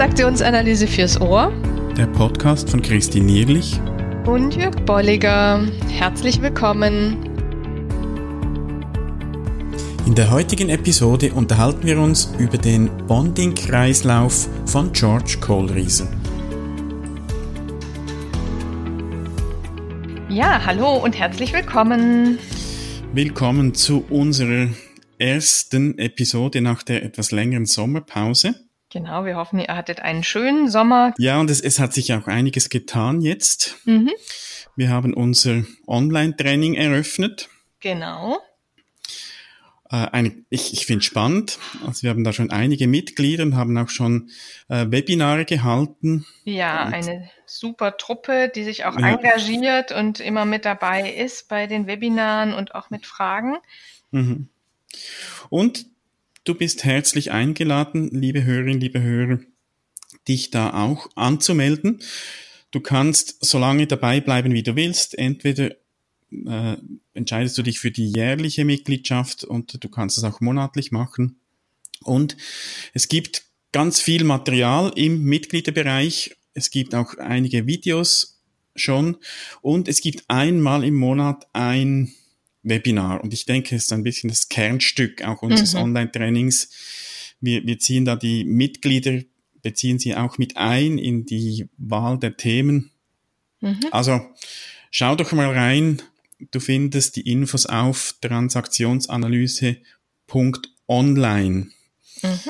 Transaktionsanalyse fürs Ohr. Der Podcast von Christine Nierlich und Jörg Bolliger. Herzlich willkommen. In der heutigen Episode unterhalten wir uns über den Bonding-Kreislauf von George Kohlriese. Ja, hallo und herzlich willkommen. Willkommen zu unserer ersten Episode nach der etwas längeren Sommerpause. Genau, wir hoffen, ihr hattet einen schönen Sommer. Ja, und es, es hat sich auch einiges getan jetzt. Mhm. Wir haben unser Online-Training eröffnet. Genau. Äh, eine, ich ich finde spannend. Also wir haben da schon einige Mitglieder und haben auch schon äh, Webinare gehalten. Ja, und, eine super Truppe, die sich auch ja. engagiert und immer mit dabei ist bei den Webinaren und auch mit Fragen. Mhm. Und Du bist herzlich eingeladen, liebe Hörerinnen, liebe Hörer, dich da auch anzumelden. Du kannst so lange dabei bleiben, wie du willst. Entweder äh, entscheidest du dich für die jährliche Mitgliedschaft und du kannst es auch monatlich machen. Und es gibt ganz viel Material im Mitgliederbereich. Es gibt auch einige Videos schon und es gibt einmal im Monat ein Webinar. Und ich denke, es ist ein bisschen das Kernstück auch unseres mhm. Online-Trainings. Wir, wir ziehen da die Mitglieder, beziehen sie auch mit ein in die Wahl der Themen. Mhm. Also schau doch mal rein. Du findest die Infos auf transaktionsanalyse.online. Mhm.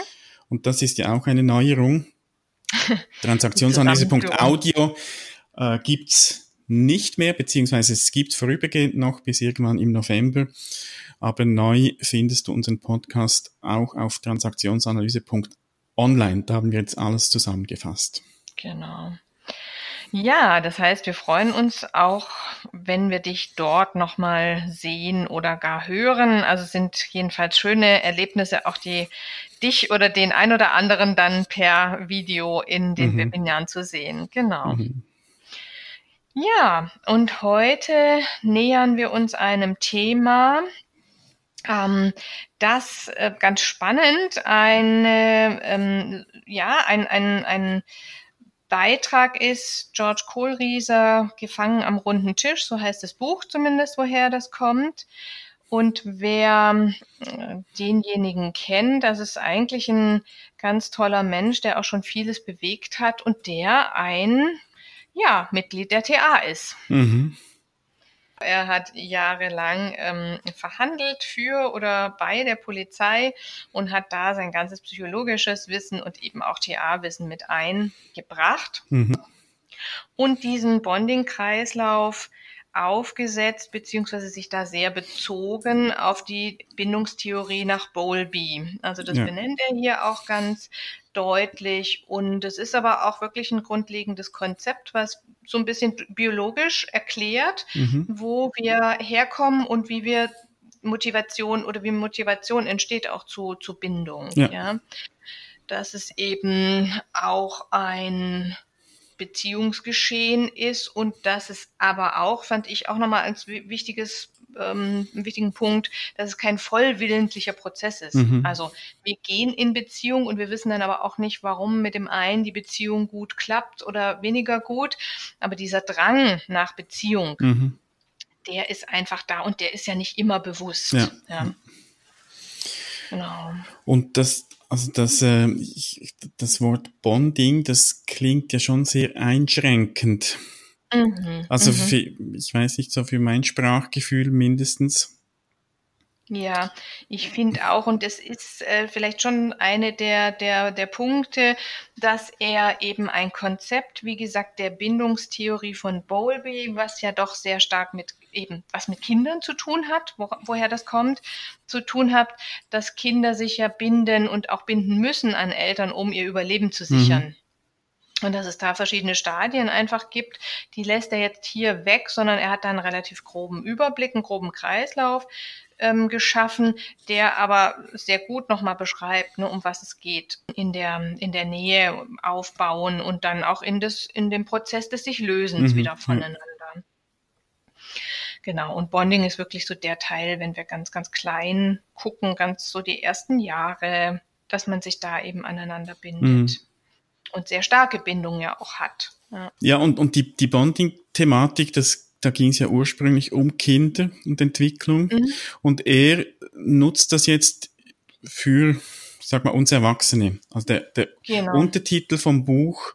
Und das ist ja auch eine Neuerung. Transaktionsanalyse.audio äh, gibt's nicht mehr, beziehungsweise es gibt vorübergehend noch bis irgendwann im November. Aber neu findest du unseren Podcast auch auf transaktionsanalyse.online. Da haben wir jetzt alles zusammengefasst. Genau. Ja, das heißt, wir freuen uns auch, wenn wir dich dort nochmal sehen oder gar hören. Also sind jedenfalls schöne Erlebnisse, auch die dich oder den ein oder anderen dann per Video in den mhm. Webinaren zu sehen. Genau. Mhm. Ja, und heute nähern wir uns einem Thema, ähm, das äh, ganz spannend eine, ähm, ja, ein, ein, ein Beitrag ist, George Kohlrieser, Gefangen am runden Tisch, so heißt das Buch zumindest, woher das kommt. Und wer äh, denjenigen kennt, das ist eigentlich ein ganz toller Mensch, der auch schon vieles bewegt hat und der ein ja, Mitglied der TA ist. Mhm. Er hat jahrelang ähm, verhandelt für oder bei der Polizei und hat da sein ganzes psychologisches Wissen und eben auch TA-Wissen mit eingebracht. Mhm. Und diesen Bonding-Kreislauf aufgesetzt, beziehungsweise sich da sehr bezogen auf die Bindungstheorie nach Bowlby. Also das ja. benennt er hier auch ganz deutlich. Und es ist aber auch wirklich ein grundlegendes Konzept, was so ein bisschen biologisch erklärt, mhm. wo wir herkommen und wie wir Motivation oder wie Motivation entsteht auch zu, zu Bindung. Ja. ja. Dass es eben auch ein Beziehungsgeschehen ist und dass es aber auch, fand ich auch nochmal als wichtiges, ähm, einen wichtigen Punkt, dass es kein vollwillentlicher Prozess ist. Mhm. Also wir gehen in Beziehung und wir wissen dann aber auch nicht, warum mit dem einen die Beziehung gut klappt oder weniger gut. Aber dieser Drang nach Beziehung, mhm. der ist einfach da und der ist ja nicht immer bewusst. Ja. ja. Genau. Und das, also das, äh, ich, das Wort Bonding, das klingt ja schon sehr einschränkend. Mhm, also mhm. für, ich weiß nicht, so für mein Sprachgefühl mindestens. Ja, ich finde auch, und das ist äh, vielleicht schon eine der, der, der Punkte, dass er eben ein Konzept, wie gesagt, der Bindungstheorie von Bowlby, was ja doch sehr stark mit eben was mit Kindern zu tun hat, wo, woher das kommt, zu tun hat, dass Kinder sich ja binden und auch binden müssen an Eltern, um ihr Überleben zu sichern. Mhm. Und dass es da verschiedene Stadien einfach gibt, die lässt er jetzt hier weg, sondern er hat da einen relativ groben Überblick, einen groben Kreislauf, ähm, geschaffen, der aber sehr gut nochmal beschreibt, ne, um was es geht in der, in der Nähe aufbauen und dann auch in, das, in dem Prozess des sich Lösens mhm. wieder voneinander. Genau, und Bonding ist wirklich so der Teil, wenn wir ganz, ganz klein gucken, ganz so die ersten Jahre, dass man sich da eben aneinander bindet. Mhm. und sehr starke Bindung ja auch hat. Ja, ja und, und die, die Bonding-Thematik, das, da ging es ja ursprünglich um Kinder und Entwicklung. Mhm. Und er nutzt das jetzt für, sag mal, uns Erwachsene. Also der, der genau. Untertitel vom Buch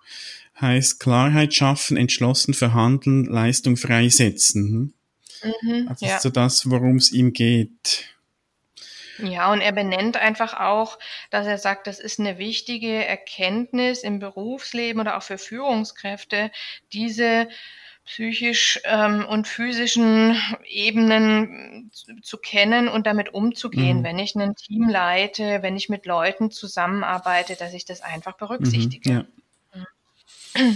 heißt Klarheit schaffen, entschlossen verhandeln, Leistung freisetzen. Hm? Mhm, also ja. ist so das, worum es ihm geht. Ja, und er benennt einfach auch, dass er sagt, das ist eine wichtige Erkenntnis im Berufsleben oder auch für Führungskräfte, diese psychisch ähm, und physischen Ebenen zu, zu, kennen und damit umzugehen, mhm. wenn ich ein Team leite, wenn ich mit Leuten zusammenarbeite, dass ich das einfach berücksichtige. Mhm, ja.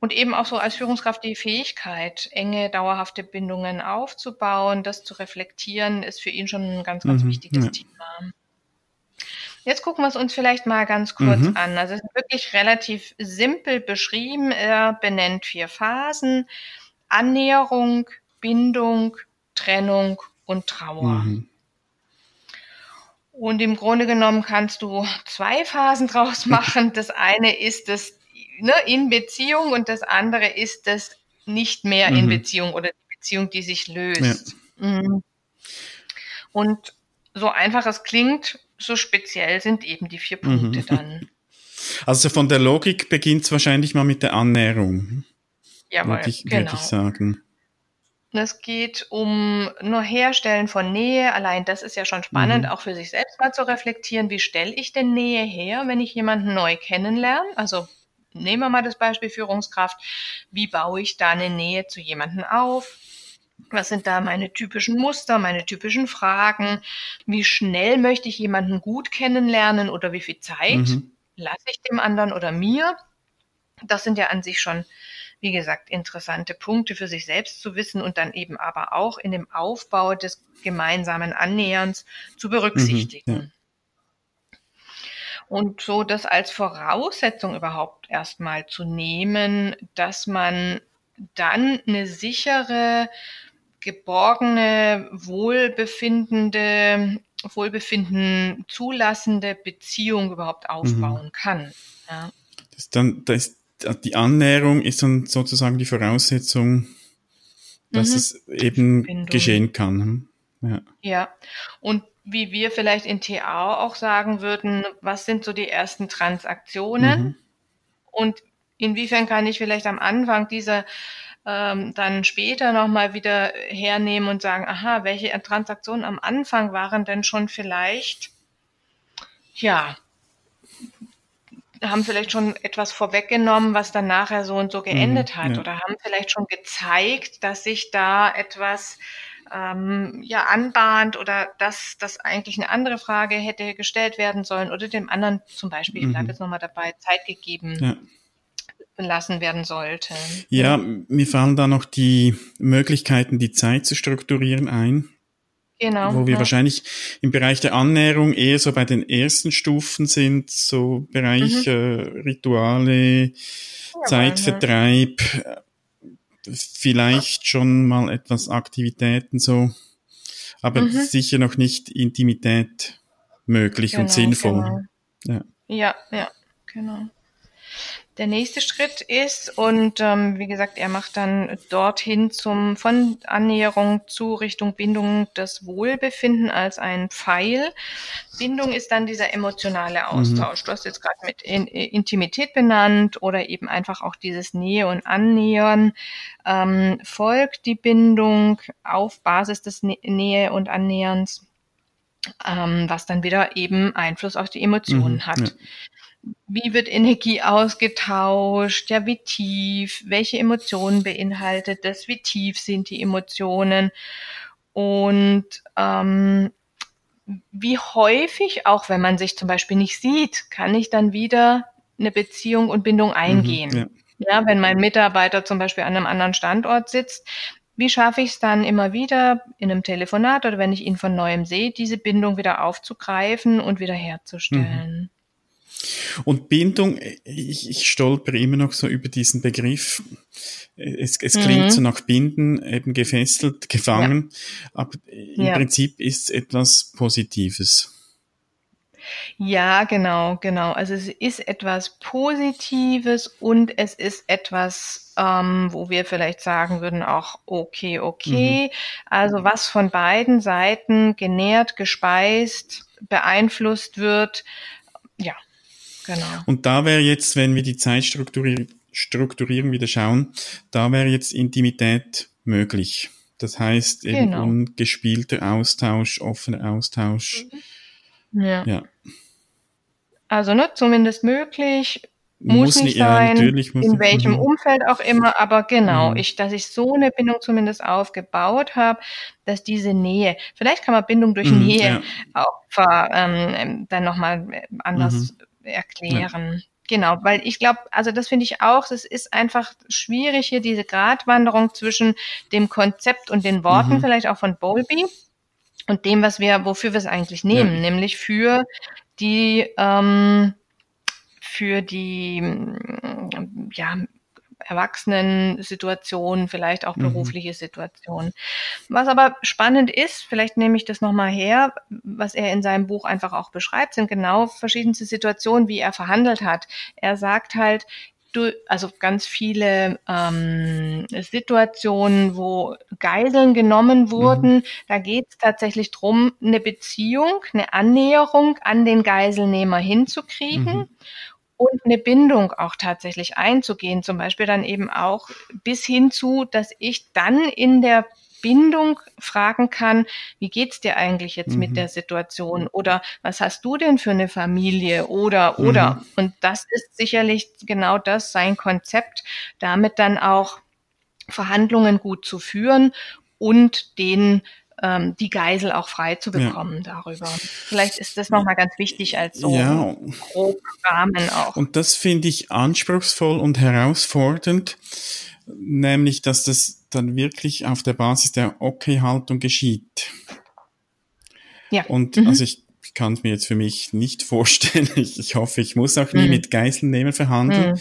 Und eben auch so als Führungskraft die Fähigkeit, enge, dauerhafte Bindungen aufzubauen, das zu reflektieren, ist für ihn schon ein ganz, ganz mhm, wichtiges ja. Thema. Jetzt gucken wir es uns vielleicht mal ganz kurz mhm. an. Also es ist wirklich relativ simpel beschrieben. Er benennt vier Phasen. Annäherung, Bindung, Trennung und Trauer. Mhm. Und im Grunde genommen kannst du zwei Phasen draus machen. Das eine ist das ne, in Beziehung und das andere ist das nicht mehr mhm. in Beziehung oder die Beziehung, die sich löst. Ja. Mhm. Und so einfach es klingt, so speziell sind eben die vier Punkte mhm. dann. Also von der Logik beginnt es wahrscheinlich mal mit der Annäherung. Ja, würde ich, genau. Würd ich sagen. Es geht um nur Herstellen von Nähe. Allein das ist ja schon spannend, mhm. auch für sich selbst mal zu reflektieren. Wie stelle ich denn Nähe her, wenn ich jemanden neu kennenlerne? Also nehmen wir mal das Beispiel Führungskraft. Wie baue ich da eine Nähe zu jemanden auf? Was sind da meine typischen Muster, meine typischen Fragen? Wie schnell möchte ich jemanden gut kennenlernen oder wie viel Zeit mhm. lasse ich dem anderen oder mir? Das sind ja an sich schon, wie gesagt, interessante Punkte für sich selbst zu wissen und dann eben aber auch in dem Aufbau des gemeinsamen Annäherns zu berücksichtigen. Mhm, ja. Und so das als Voraussetzung überhaupt erstmal zu nehmen, dass man dann eine sichere geborgene, wohlbefindende, Wohlbefinden zulassende Beziehung überhaupt mhm. aufbauen mhm. kann. Ja. Das dann, da ist, die Annäherung ist dann sozusagen die Voraussetzung, dass mhm. es eben Bindung. geschehen kann. Ja. ja. Und wie wir vielleicht in TA auch sagen würden, was sind so die ersten Transaktionen? Mhm. Und inwiefern kann ich vielleicht am Anfang dieser ähm, dann später nochmal wieder hernehmen und sagen, aha, welche Transaktionen am Anfang waren denn schon vielleicht, ja, haben vielleicht schon etwas vorweggenommen, was dann nachher so und so geendet mhm, hat ja. oder haben vielleicht schon gezeigt, dass sich da etwas ähm, ja anbahnt oder dass das eigentlich eine andere Frage hätte gestellt werden sollen oder dem anderen zum Beispiel, ich bleibe mhm. jetzt nochmal dabei, Zeit gegeben ja belassen werden sollte. Ja, mir fallen da noch die Möglichkeiten, die Zeit zu strukturieren ein. Genau. Wo wir ja. wahrscheinlich im Bereich der Annäherung eher so bei den ersten Stufen sind, so Bereich mhm. äh, Rituale, ja, Zeitvertreib. Vielleicht schon mal etwas Aktivitäten so, aber mhm. sicher noch nicht Intimität möglich genau, und sinnvoll. Genau. Ja. ja, ja, genau der nächste Schritt ist. Und ähm, wie gesagt, er macht dann dorthin zum von Annäherung zu Richtung Bindung das Wohlbefinden als ein Pfeil. Bindung ist dann dieser emotionale mhm. Austausch. Mhm. Du hast jetzt gerade mit in, Intimität benannt oder eben einfach auch dieses Nähe und Annähern. Ähm, folgt die Bindung auf Basis des Nähe und Annäherns ähm, was dann wieder eben Einfluss auf die Emotionen mhm, hat. Ja wie wird Energie ausgetauscht, ja, wie tief, welche Emotionen beinhaltet das, wie tief sind die Emotionen und ähm, wie häufig, auch wenn man sich zum Beispiel nicht sieht, kann ich dann wieder eine Beziehung und Bindung eingehen. Mhm, ja. ja, wenn mein Mitarbeiter zum Beispiel an einem anderen Standort sitzt, wie schaffe ich es dann immer wieder in einem Telefonat oder wenn ich ihn von neuem sehe, diese Bindung wieder aufzugreifen und wieder herzustellen? Mhm. Und Bindung, ich, ich stolper immer noch so über diesen Begriff. Es, es klingt mhm. so nach Binden, eben gefesselt, gefangen, ja. aber im ja. Prinzip ist es etwas Positives. Ja, genau, genau. Also es ist etwas Positives und es ist etwas, ähm, wo wir vielleicht sagen würden, auch okay, okay. Mhm. Also was von beiden Seiten genährt, gespeist, beeinflusst wird. Ja, genau. Und da wäre jetzt, wenn wir die Zeit strukturieren, strukturieren wieder schauen, da wäre jetzt Intimität möglich. Das heißt eben genau. ungespielter Austausch, offener Austausch. Mhm. Ja. ja. Also ne, zumindest möglich, muss, muss nicht sein, ja, in welchem mhm. Umfeld auch immer, aber genau, mhm. ich, dass ich so eine Bindung zumindest aufgebaut habe, dass diese Nähe, vielleicht kann man Bindung durch mhm, Nähe ja. auch ver, ähm, dann nochmal äh, anders mhm. Erklären. Ja. Genau, weil ich glaube, also das finde ich auch, das ist einfach schwierig hier diese Gratwanderung zwischen dem Konzept und den Worten mhm. vielleicht auch von Bowlby und dem, was wir, wofür wir es eigentlich nehmen, ja. nämlich für die ähm, für die ja, Erwachsenen-Situationen, vielleicht auch mhm. berufliche Situationen. Was aber spannend ist, vielleicht nehme ich das nochmal her, was er in seinem Buch einfach auch beschreibt, sind genau verschiedenste Situationen, wie er verhandelt hat. Er sagt halt, du, also ganz viele ähm, Situationen, wo Geiseln genommen wurden. Mhm. Da geht es tatsächlich drum, eine Beziehung, eine Annäherung an den Geiselnehmer hinzukriegen. Mhm und eine Bindung auch tatsächlich einzugehen, zum Beispiel dann eben auch bis hin zu, dass ich dann in der Bindung fragen kann, wie geht's dir eigentlich jetzt mhm. mit der Situation oder was hast du denn für eine Familie oder oder mhm. und das ist sicherlich genau das sein Konzept, damit dann auch Verhandlungen gut zu führen und den ähm, die Geisel auch frei zu bekommen ja. darüber. Vielleicht ist das nochmal ganz wichtig als so ja. grob Rahmen auch. Und das finde ich anspruchsvoll und herausfordernd, nämlich, dass das dann wirklich auf der Basis der Okay-Haltung geschieht. Ja. Und mhm. also ich ich kann es mir jetzt für mich nicht vorstellen. Ich, ich hoffe, ich muss auch nie mhm. mit Geiselnehmern verhandeln. Mhm.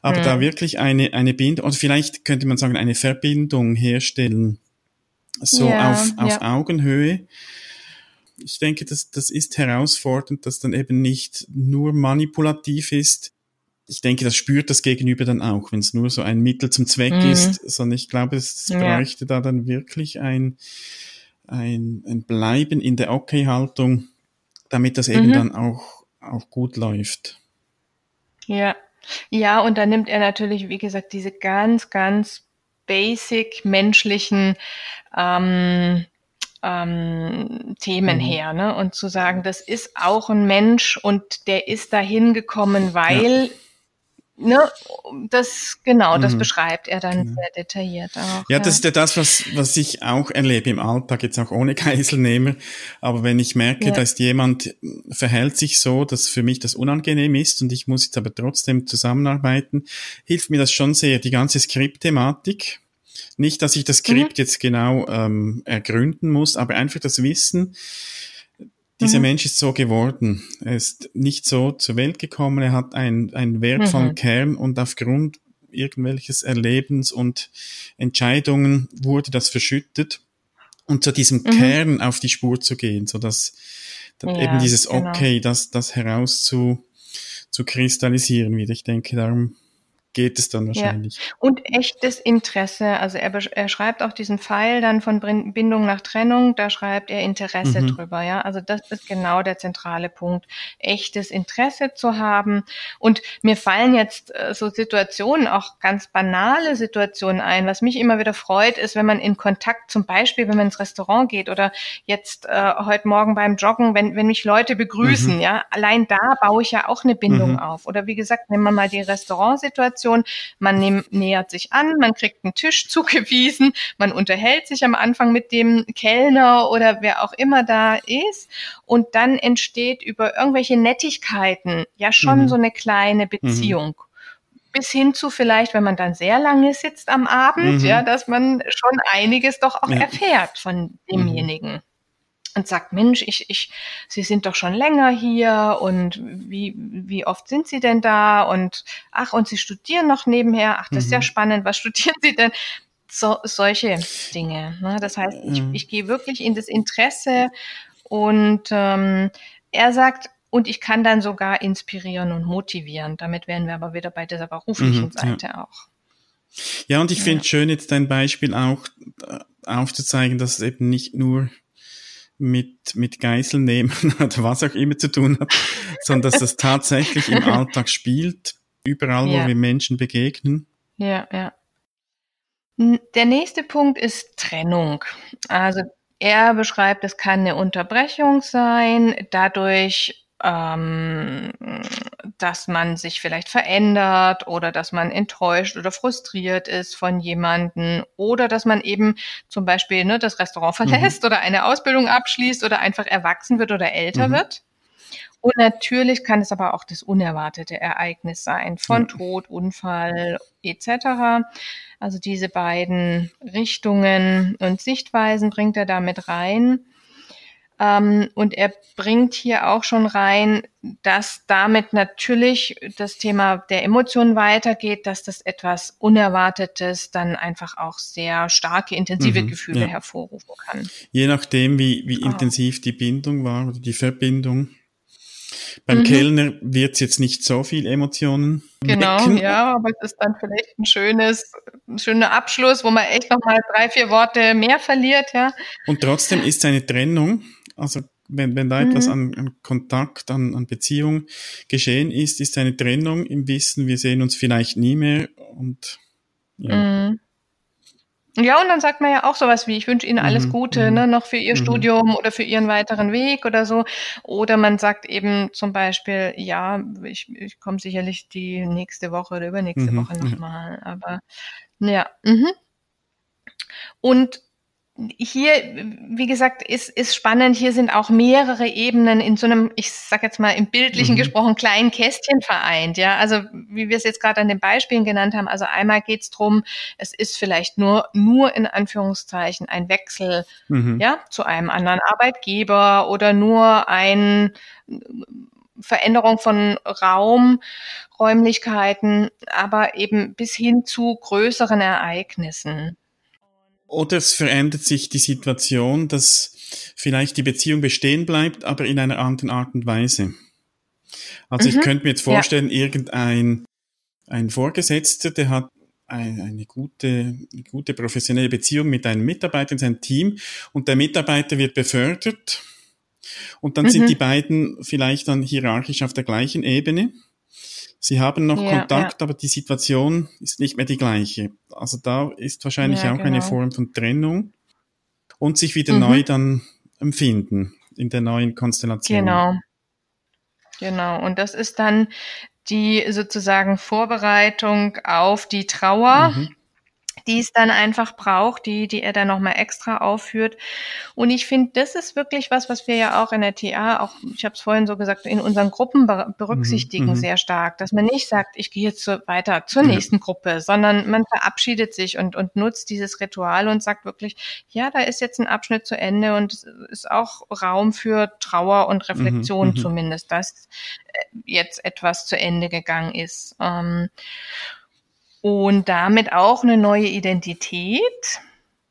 Aber mhm. da wirklich eine, eine Bindung, oder vielleicht könnte man sagen, eine Verbindung herstellen so ja, auf, auf ja. Augenhöhe. Ich denke, das, das ist herausfordernd, dass dann eben nicht nur manipulativ ist. Ich denke, das spürt das Gegenüber dann auch, wenn es nur so ein Mittel zum Zweck mhm. ist, sondern ich glaube, es bräuchte da dann wirklich ein, ein, ein Bleiben in der Okay-Haltung, damit das eben mhm. dann auch, auch gut läuft. Ja. Ja, und da nimmt er natürlich, wie gesagt, diese ganz, ganz basic menschlichen ähm, ähm, Themen mhm. her, ne? Und zu sagen, das ist auch ein Mensch und der ist dahin gekommen, weil ja. Ne, das genau, das mhm. beschreibt er dann mhm. sehr detailliert auch. Ja, das ist ja das, was was ich auch erlebe im Alltag, jetzt auch ohne Geiselnehmer. Aber wenn ich merke, ja. dass jemand verhält sich so, dass für mich das unangenehm ist und ich muss jetzt aber trotzdem zusammenarbeiten, hilft mir das schon sehr. Die ganze Skriptthematik, nicht, dass ich das Skript mhm. jetzt genau ähm, ergründen muss, aber einfach das Wissen, dieser mhm. Mensch ist so geworden. Er ist nicht so zur Welt gekommen, er hat einen, einen wertvollen mhm. Kern und aufgrund irgendwelches Erlebens und Entscheidungen wurde das verschüttet. Und zu diesem mhm. Kern auf die Spur zu gehen, so dass ja, eben dieses genau. Okay, das, das heraus zu, zu kristallisieren wieder. Ich denke, darum geht es dann wahrscheinlich. Ja. Und echtes Interesse. Also er, er schreibt auch diesen Pfeil dann von Bindung nach Trennung, da schreibt er Interesse mhm. drüber, ja. Also das ist genau der zentrale Punkt. Echtes Interesse zu haben. Und mir fallen jetzt äh, so Situationen, auch ganz banale Situationen ein. Was mich immer wieder freut, ist, wenn man in Kontakt, zum Beispiel, wenn man ins Restaurant geht oder jetzt äh, heute Morgen beim Joggen, wenn, wenn mich Leute begrüßen, mhm. ja, allein da baue ich ja auch eine Bindung mhm. auf. Oder wie gesagt, nehmen wir mal die Restaurantsituation Situation. Man nehm, nähert sich an, man kriegt einen Tisch zugewiesen, man unterhält sich am Anfang mit dem Kellner oder wer auch immer da ist. Und dann entsteht über irgendwelche Nettigkeiten ja schon mhm. so eine kleine Beziehung. Mhm bis hin zu vielleicht, wenn man dann sehr lange sitzt am Abend, mhm. ja, dass man schon einiges doch auch ja. erfährt von demjenigen. Und sagt, Mensch, ich, ich, Sie sind doch schon länger hier und wie, wie oft sind Sie denn da? Und ach, und Sie studieren noch nebenher. Ach, das mhm. ist ja mhm. spannend. Was studieren Sie denn? So, solche Dinge. Ne? Das heißt, ich, mhm. ich gehe wirklich in das Interesse und ähm, er sagt, und ich kann dann sogar inspirieren und motivieren. Damit wären wir aber wieder bei dieser beruflichen mhm, Seite ja. auch. Ja, und ich ja. finde schön, jetzt dein Beispiel auch äh, aufzuzeigen, dass es eben nicht nur mit, mit Geiseln nehmen oder was auch immer zu tun hat, sondern dass das tatsächlich im Alltag spielt, überall, ja. wo wir Menschen begegnen. Ja, ja. Der nächste Punkt ist Trennung. Also er beschreibt, es kann eine Unterbrechung sein, dadurch ähm, dass man sich vielleicht verändert oder dass man enttäuscht oder frustriert ist von jemanden oder dass man eben zum Beispiel ne, das Restaurant mhm. verlässt mhm. oder eine Ausbildung abschließt oder einfach erwachsen wird oder älter mhm. wird. Und natürlich kann es aber auch das unerwartete Ereignis sein, von mhm. Tod, Unfall etc. Also diese beiden Richtungen und Sichtweisen bringt er damit rein. Ähm, und er bringt hier auch schon rein, dass damit natürlich das Thema der Emotionen weitergeht, dass das etwas Unerwartetes dann einfach auch sehr starke, intensive mhm, Gefühle ja. hervorrufen kann. Je nachdem, wie, wie oh. intensiv die Bindung war oder die Verbindung. Beim mhm. Kellner wird es jetzt nicht so viel Emotionen. Genau, wecken. ja, aber es ist dann vielleicht ein schönes, ein schöner Abschluss, wo man echt nochmal drei, vier Worte mehr verliert, ja. Und trotzdem ist eine Trennung also wenn, wenn da mhm. etwas an, an Kontakt, an, an Beziehung geschehen ist, ist eine Trennung im Wissen, wir sehen uns vielleicht nie mehr und ja. Mhm. Ja, und dann sagt man ja auch sowas wie, ich wünsche Ihnen alles mhm, Gute, mhm. ne, noch für Ihr mhm. Studium oder für Ihren weiteren Weg oder so. Oder man sagt eben zum Beispiel, ja, ich, ich komme sicherlich die nächste Woche oder übernächste mhm, Woche nochmal. Aber ja. Mhm. Und hier, wie gesagt, ist, ist spannend. Hier sind auch mehrere Ebenen in so einem, ich sag jetzt mal im bildlichen mhm. gesprochen, kleinen Kästchen vereint. Ja, also wie wir es jetzt gerade an den Beispielen genannt haben. Also einmal geht es darum, es ist vielleicht nur, nur in Anführungszeichen ein Wechsel, mhm. ja, zu einem anderen Arbeitgeber oder nur ein Veränderung von Raum, Räumlichkeiten, aber eben bis hin zu größeren Ereignissen. Oder es verändert sich die Situation, dass vielleicht die Beziehung bestehen bleibt, aber in einer anderen Art und Weise. Also mhm. ich könnte mir jetzt vorstellen, ja. irgendein ein Vorgesetzter, der hat eine, eine gute, eine gute professionelle Beziehung mit einem Mitarbeiter in seinem Team und der Mitarbeiter wird befördert und dann mhm. sind die beiden vielleicht dann hierarchisch auf der gleichen Ebene Sie haben noch ja, Kontakt, ja. aber die Situation ist nicht mehr die gleiche. Also da ist wahrscheinlich ja, auch genau. eine Form von Trennung und sich wieder mhm. neu dann empfinden in der neuen Konstellation. Genau. Genau. Und das ist dann die sozusagen Vorbereitung auf die Trauer. Mhm die es dann einfach braucht, die, die er dann nochmal extra aufführt. Und ich finde, das ist wirklich was, was wir ja auch in der TA, auch, ich habe es vorhin so gesagt, in unseren Gruppen berücksichtigen mhm, sehr stark, dass man nicht sagt, ich gehe jetzt so weiter zur nächsten Gruppe, sondern man verabschiedet sich und, und nutzt dieses Ritual und sagt wirklich, ja, da ist jetzt ein Abschnitt zu Ende und es ist auch Raum für Trauer und Reflexion mhm, zumindest, dass äh, jetzt etwas zu Ende gegangen ist. Ähm, und damit auch eine neue Identität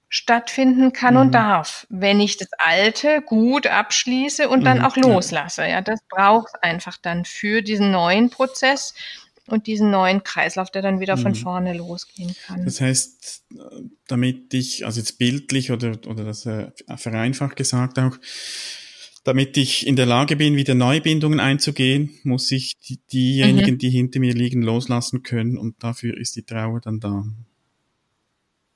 stattfinden kann mhm. und darf, wenn ich das Alte gut abschließe und dann mhm. auch loslasse. Ja, das braucht einfach dann für diesen neuen Prozess und diesen neuen Kreislauf, der dann wieder mhm. von vorne losgehen kann. Das heißt, damit ich, also jetzt bildlich oder, oder das äh, vereinfacht gesagt auch, damit ich in der Lage bin, wieder Neubindungen einzugehen, muss ich die, diejenigen, mhm. die hinter mir liegen, loslassen können und dafür ist die Trauer dann da.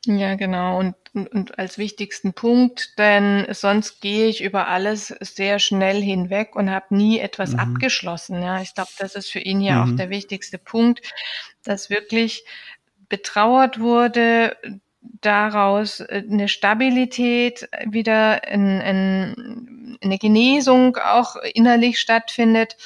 Ja, genau. Und, und, und als wichtigsten Punkt, denn sonst gehe ich über alles sehr schnell hinweg und habe nie etwas mhm. abgeschlossen. Ja, ich glaube, das ist für ihn ja mhm. auch der wichtigste Punkt, dass wirklich betrauert wurde, daraus äh, eine Stabilität wieder, ein, ein, eine Genesung auch innerlich stattfindet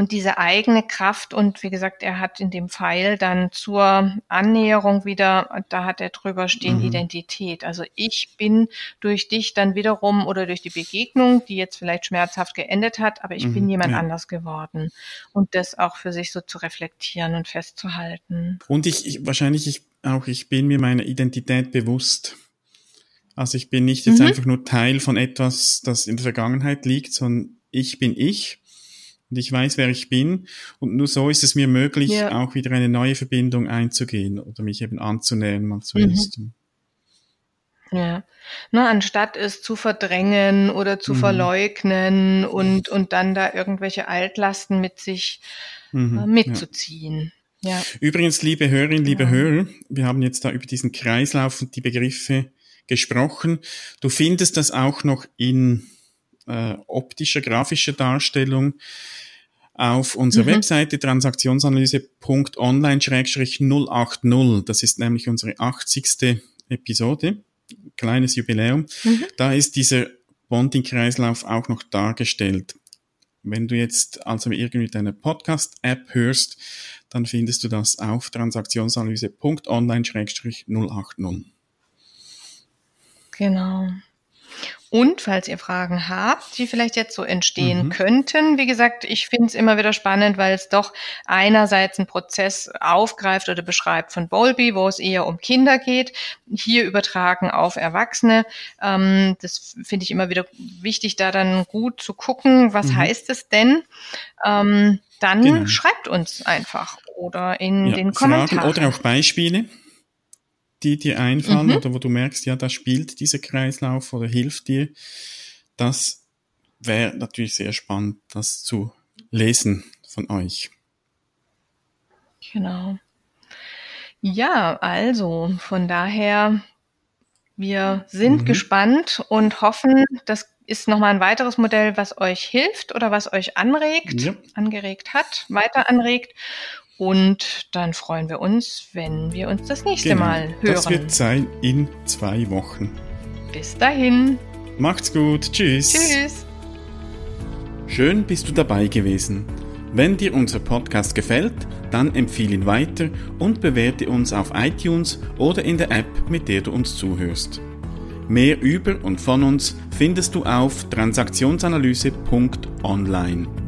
und diese eigene Kraft und wie gesagt, er hat in dem Pfeil dann zur Annäherung wieder, da hat er drüber stehen mhm. Identität. Also ich bin durch dich dann wiederum oder durch die Begegnung, die jetzt vielleicht schmerzhaft geendet hat, aber ich mhm. bin jemand ja. anders geworden. Und das auch für sich so zu reflektieren und festzuhalten. Und ich, ich wahrscheinlich ich auch, ich bin mir meiner Identität bewusst. Also ich bin nicht jetzt mhm. einfach nur Teil von etwas, das in der Vergangenheit liegt, sondern ich bin ich und ich weiß, wer ich bin. Und nur so ist es mir möglich, ja. auch wieder eine neue Verbindung einzugehen oder mich eben anzunähern, mal zuerst. Mhm. Ja, ne, anstatt es zu verdrängen oder zu mhm. verleugnen und, und dann da irgendwelche Altlasten mit sich mhm. äh, mitzuziehen. Ja. ja. Übrigens, liebe Hörerinnen, liebe ja. Hörer, wir haben jetzt da über diesen Kreislauf und die Begriffe gesprochen. Du findest das auch noch in äh, optischer, grafischer Darstellung auf unserer mhm. Webseite transaktionsanalyse.online-080. Das ist nämlich unsere 80. Episode kleines Jubiläum. Mhm. Da ist dieser Bonding-Kreislauf auch noch dargestellt. Wenn du jetzt also irgendwie deine Podcast-App hörst, dann findest du das auf transaktionsanalyse.online-080. Genau. Und falls ihr Fragen habt, die vielleicht jetzt so entstehen mhm. könnten, wie gesagt, ich finde es immer wieder spannend, weil es doch einerseits einen Prozess aufgreift oder beschreibt von Bowlby, wo es eher um Kinder geht, hier übertragen auf Erwachsene. Ähm, das finde ich immer wieder wichtig, da dann gut zu gucken, was mhm. heißt es denn? Ähm, dann genau. schreibt uns einfach oder in ja, den Kommentaren. Fragen oder auch Beispiele die dir einfallen mhm. oder wo du merkst, ja, da spielt dieser Kreislauf oder hilft dir, das wäre natürlich sehr spannend, das zu lesen von euch. Genau. Ja, also von daher, wir sind mhm. gespannt und hoffen, das ist nochmal ein weiteres Modell, was euch hilft oder was euch anregt, ja. angeregt hat, weiter anregt. Und dann freuen wir uns, wenn wir uns das nächste genau, Mal hören. Das wird sein in zwei Wochen. Bis dahin. Macht's gut. Tschüss. Tschüss. Schön bist du dabei gewesen. Wenn dir unser Podcast gefällt, dann empfehle ihn weiter und bewerte uns auf iTunes oder in der App, mit der du uns zuhörst. Mehr über und von uns findest du auf transaktionsanalyse.online.